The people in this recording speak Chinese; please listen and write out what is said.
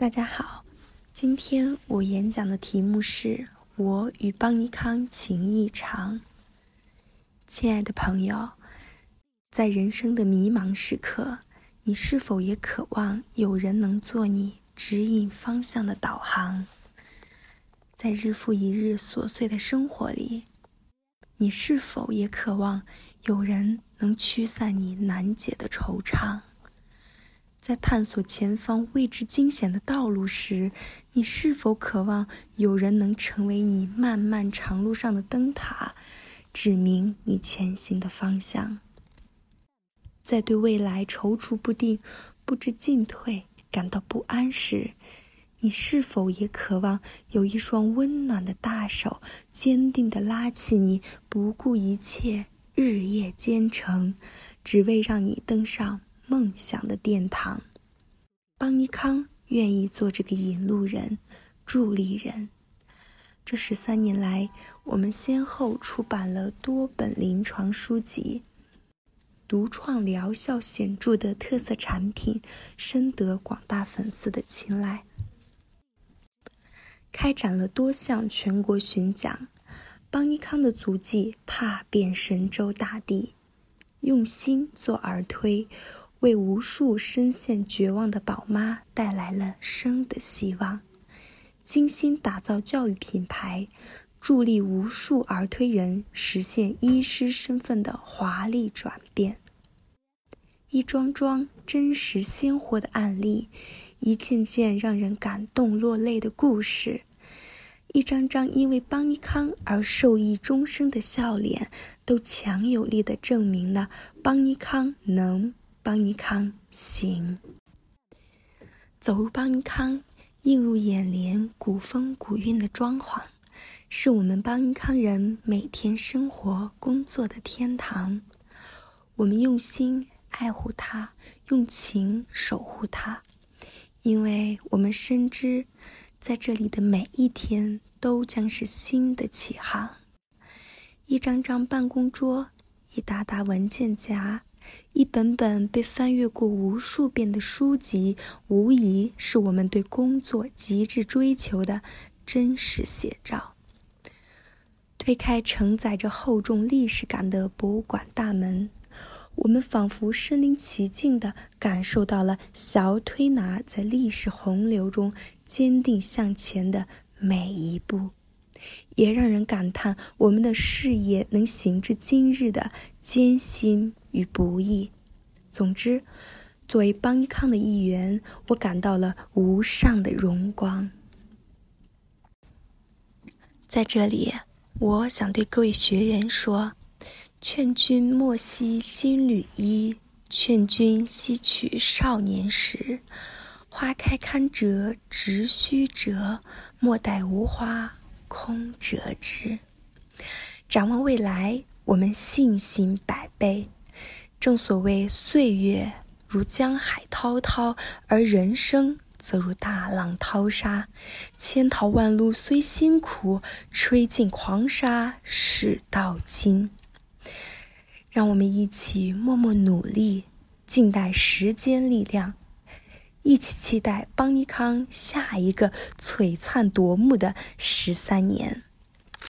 大家好，今天我演讲的题目是我与邦尼康情意长。亲爱的朋友，在人生的迷茫时刻，你是否也渴望有人能做你指引方向的导航？在日复一日琐碎的生活里，你是否也渴望有人能驱散你难解的惆怅？在探索前方未知惊险的道路时，你是否渴望有人能成为你漫漫长路上的灯塔，指明你前行的方向？在对未来踌躇不定、不知进退、感到不安时，你是否也渴望有一双温暖的大手，坚定地拉起你，不顾一切，日夜兼程，只为让你登上？梦想的殿堂，邦尼康愿意做这个引路人、助力人。这十三年来，我们先后出版了多本临床书籍，独创疗效显著的特色产品，深得广大粉丝的青睐。开展了多项全国巡讲，邦尼康的足迹踏遍神州大地，用心做儿推。为无数深陷绝望的宝妈带来了生的希望，精心打造教育品牌，助力无数儿推人实现医师身份的华丽转变。一桩桩真实鲜活的案例，一件件让人感动落泪的故事，一张张因为邦尼康而受益终生的笑脸，都强有力的证明了邦尼康能。邦尼康行，走入邦尼康，映入眼帘古风古韵的装潢，是我们邦尼康人每天生活工作的天堂。我们用心爱护它，用情守护它，因为我们深知，在这里的每一天都将是新的起航。一张张办公桌，一沓沓文件夹。一本本被翻阅过无数遍的书籍，无疑是我们对工作极致追求的真实写照。推开承载着厚重历史感的博物馆大门，我们仿佛身临其境地感受到了小推拿在历史洪流中坚定向前的每一步，也让人感叹我们的事业能行至今日的艰辛。与不易。总之，作为邦尼康的一员，我感到了无上的荣光。在这里，我想对各位学员说：劝君莫惜金缕衣，劝君惜取少年时。花开堪折直须折，莫待无花空折枝。展望未来，我们信心百倍。正所谓岁月如江海滔滔，而人生则如大浪淘沙。千淘万漉虽辛苦，吹尽狂沙始到金。让我们一起默默努力，静待时间力量，一起期待邦尼康下一个璀璨夺目的十三年。